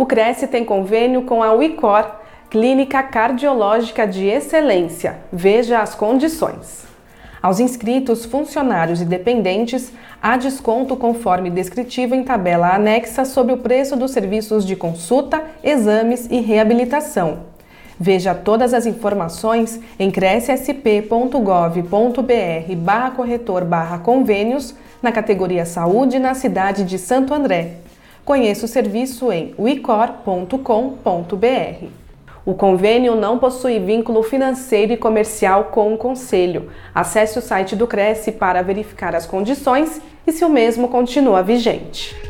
O Cresce tem convênio com a Uicor, Clínica Cardiológica de Excelência. Veja as condições. Aos inscritos, funcionários e dependentes, há desconto conforme descritivo em tabela anexa sobre o preço dos serviços de consulta, exames e reabilitação. Veja todas as informações em crescsp.gov.br barra corretor barra convênios na categoria Saúde na cidade de Santo André. Conheça o serviço em wicor.com.br. O convênio não possui vínculo financeiro e comercial com o Conselho. Acesse o site do Cresce para verificar as condições e se o mesmo continua vigente.